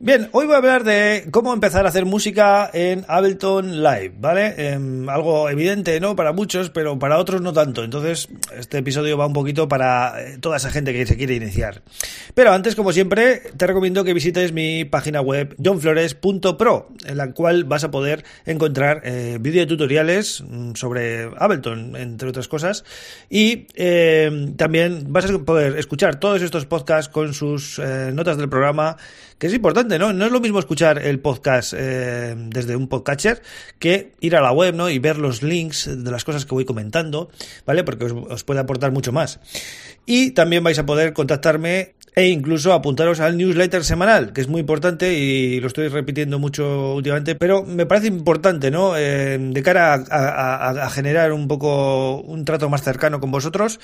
Bien, hoy voy a hablar de cómo empezar a hacer música en Ableton Live, ¿vale? Em, algo evidente, ¿no? Para muchos, pero para otros no tanto. Entonces, este episodio va un poquito para eh, toda esa gente que se quiere iniciar. Pero antes, como siempre, te recomiendo que visites mi página web johnflores.pro, en la cual vas a poder encontrar eh, videotutoriales mm, sobre Ableton, entre otras cosas. Y em, también vas a poder escuchar todos estos podcasts con sus eh, notas del programa que es importante, ¿no? No es lo mismo escuchar el podcast eh, desde un podcatcher que ir a la web, ¿no? Y ver los links de las cosas que voy comentando, ¿vale? Porque os, puede aportar mucho más. Y también vais a poder contactarme e incluso apuntaros al newsletter semanal, que es muy importante y lo estoy repitiendo mucho últimamente, pero me parece importante, ¿no? Eh, de cara a, generar un poco un trato más cercano con vosotros,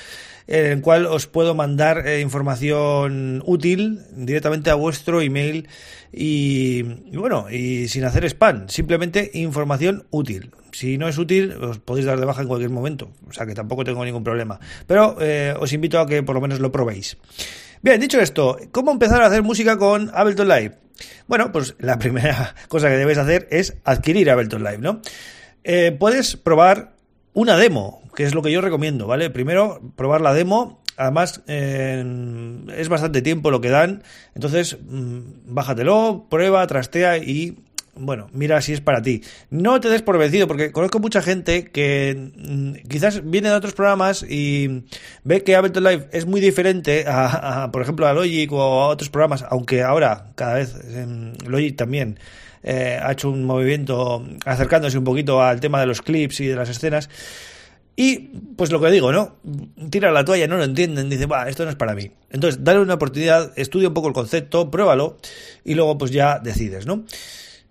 en el cual os puedo mandar eh, información útil directamente a vuestro email y, bueno, y sin hacer spam, simplemente información útil. Si no es útil, os podéis dar de baja en cualquier momento, o sea que tampoco tengo ningún problema, pero eh, os invito a que por lo menos lo probéis. Bien, dicho esto, ¿cómo empezar a hacer música con Ableton Live? Bueno, pues la primera cosa que debes hacer es adquirir Ableton Live, ¿no? Eh, puedes probar una demo, que es lo que yo recomiendo, ¿vale? Primero, probar la demo. Además, es bastante tiempo lo que dan. Entonces, mm, bájatelo, prueba, trastea y bueno, mira si es para ti. No te des por vencido, porque conozco mucha gente que mm, quizás viene de otros programas y ve que Ableton Live es muy diferente a, por ejemplo, a Logic o a otros programas, aunque ahora cada vez Logic también eh, ha hecho un movimiento acercándose un poquito al tema de los clips y de las escenas. Y pues lo que digo, ¿no? Tira la toalla, no lo entienden, dice, va, esto no es para mí. Entonces, dale una oportunidad, estudia un poco el concepto, pruébalo y luego pues ya decides, ¿no?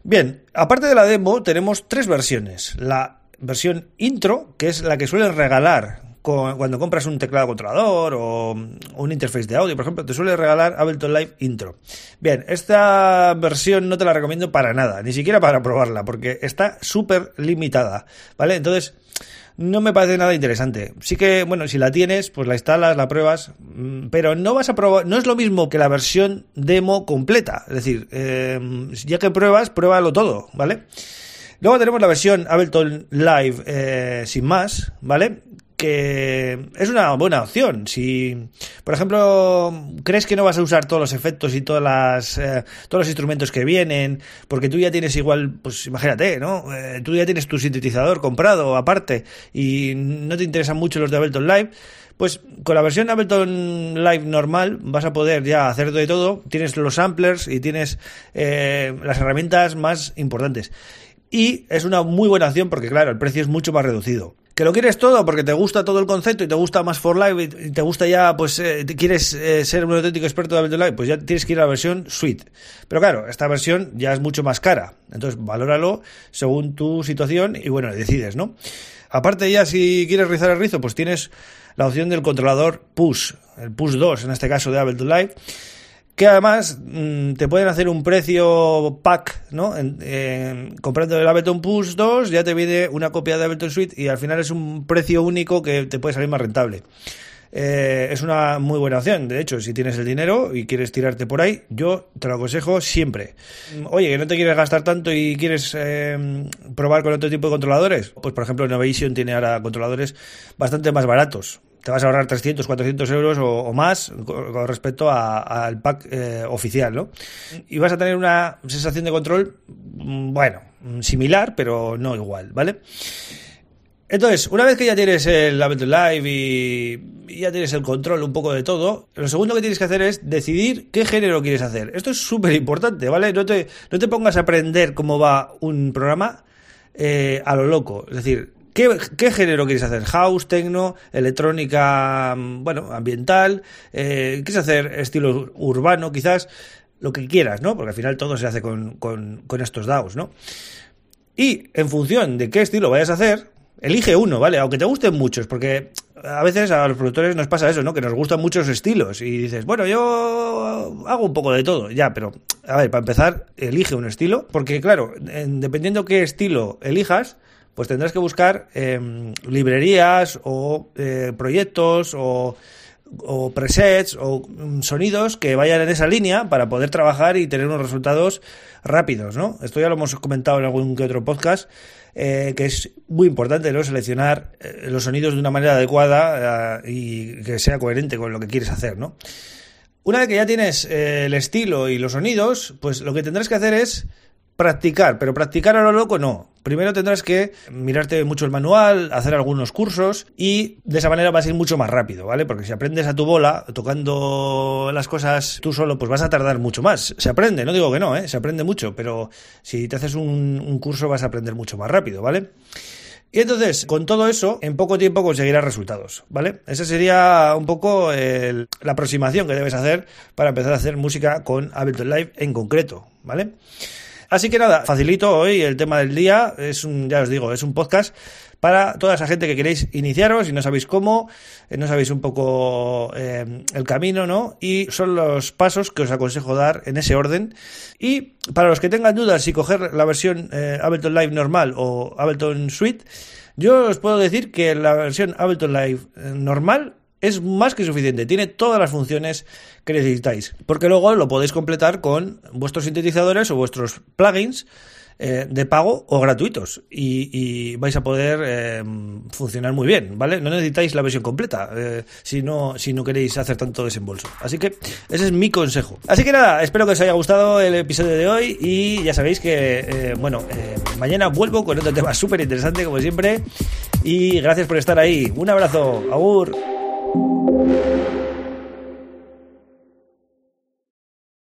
Bien, aparte de la demo, tenemos tres versiones. La versión intro, que es la que suelen regalar cuando compras un teclado controlador o un interface de audio, por ejemplo, te suele regalar Ableton Live Intro. Bien, esta versión no te la recomiendo para nada, ni siquiera para probarla, porque está súper limitada, ¿vale? Entonces, no me parece nada interesante. Sí que, bueno, si la tienes, pues la instalas, la pruebas, mm, pero no vas a probar, no es lo mismo que la versión demo completa. Es decir, eh, ya que pruebas, pruébalo todo, ¿vale? Luego tenemos la versión Ableton Live eh, sin más, ¿vale? Que es una buena opción. Si, por ejemplo, crees que no vas a usar todos los efectos y todas las, eh, todos los instrumentos que vienen, porque tú ya tienes igual, pues imagínate, ¿no? Eh, tú ya tienes tu sintetizador comprado aparte y no te interesan mucho los de Ableton Live, pues con la versión Ableton Live normal vas a poder ya hacer de todo. Tienes los samplers y tienes eh, las herramientas más importantes. Y es una muy buena opción porque, claro, el precio es mucho más reducido que lo quieres todo porque te gusta todo el concepto y te gusta más for live y te gusta ya, pues eh, quieres eh, ser un auténtico experto de Ableton Live, pues ya tienes que ir a la versión suite. Pero claro, esta versión ya es mucho más cara. Entonces, valóralo según tu situación y bueno, decides, ¿no? Aparte ya, si quieres rizar el rizo, pues tienes la opción del controlador push, el push 2 en este caso de Ableton Live que además mm, te pueden hacer un precio pack, ¿no? comprando el Ableton Push 2 ya te viene una copia de Ableton Suite y al final es un precio único que te puede salir más rentable. Eh, es una muy buena opción, de hecho, si tienes el dinero y quieres tirarte por ahí, yo te lo aconsejo siempre. Oye, que no te quieres gastar tanto y quieres eh, probar con otro tipo de controladores, pues por ejemplo Innovation tiene ahora controladores bastante más baratos te vas a ahorrar 300, 400 euros o, más con, respecto al pack eh, oficial, ¿no? Y vas a tener una sensación de control, mm, bueno, similar, pero no igual, ¿vale? Entonces, una vez que ya tienes el Ableton Live y, ya tienes el control un poco de todo, lo segundo que tienes que hacer es decidir qué género quieres hacer. Esto es súper importante, ¿vale? No te, no te pongas a aprender cómo va un programa eh, a lo loco. Es decir, ¿Qué, género quieres hacer? ¿House, techno, electrónica, mm, bueno, ambiental? Eh, ¿Quieres hacer estilo urbano, quizás? Lo que quieras, ¿no? Porque al final todo se hace con, con, con estos DAOs, ¿no? Y en función de qué estilo vayas a hacer, elige uno, ¿vale? Aunque te gusten muchos, porque a veces a los productores nos pasa eso, ¿no? Que nos gustan muchos estilos y dices, bueno, yo hago un poco de todo, ya, pero a ver, para empezar, elige un estilo, porque claro, dependiendo qué estilo elijas, pues tendrás que buscar em, librerías o eh, proyectos o, o, presets o mm, sonidos que vayan en esa línea para poder trabajar y tener unos resultados rápidos, ¿no? Esto ya lo hemos comentado en algún que otro podcast. Eh, que es muy importante ¿no? seleccionar eh, los sonidos de una manera adecuada y que sea coherente con lo que quieres hacer, ¿no? Una vez que ya tienes el estilo y los sonidos, pues lo que tendrás que hacer es practicar, pero practicar a lo loco no. Primero tendrás que mirarte mucho el manual, hacer algunos cursos y de esa manera vas a ir mucho más rápido, ¿vale? Porque si aprendes a tu bola, tocando las cosas tú solo, pues vas a tardar mucho más. Se aprende, no digo que no, ¿eh? Se aprende mucho, pero si te haces un, curso vas a aprender mucho más rápido, ¿vale? Y entonces, con todo eso, en poco tiempo conseguirás resultados, ¿vale? Esa sería un poco la aproximación que debes hacer para empezar a hacer música con Ableton Live en concreto, ¿vale? Así que nada, facilito hoy el tema del día. Es un, ya os digo, es un podcast para toda esa gente que queréis iniciaros y no sabéis cómo, eh, no sabéis un poco eh, el camino, ¿no? Y son los pasos que os aconsejo dar en ese orden. Y para los que tengan dudas si coger la versión eh, Ableton Live normal o Ableton Suite, yo os puedo decir que la versión Ableton Live normal es más que suficiente, tiene todas las funciones que necesitáis, porque luego lo podéis completar con vuestros sintetizadores o vuestros plugins eh, de pago o gratuitos y, vais a poder eh, funcionar muy bien, ¿vale? No necesitáis la versión completa eh, si, no, si no queréis hacer tanto desembolso. Así que ese es mi consejo. Así que nada, espero que os haya gustado el episodio de hoy y ya sabéis que, bueno, mañana vuelvo con otro tema súper interesante como siempre y gracias por estar ahí. Un abrazo, agur. Thank you.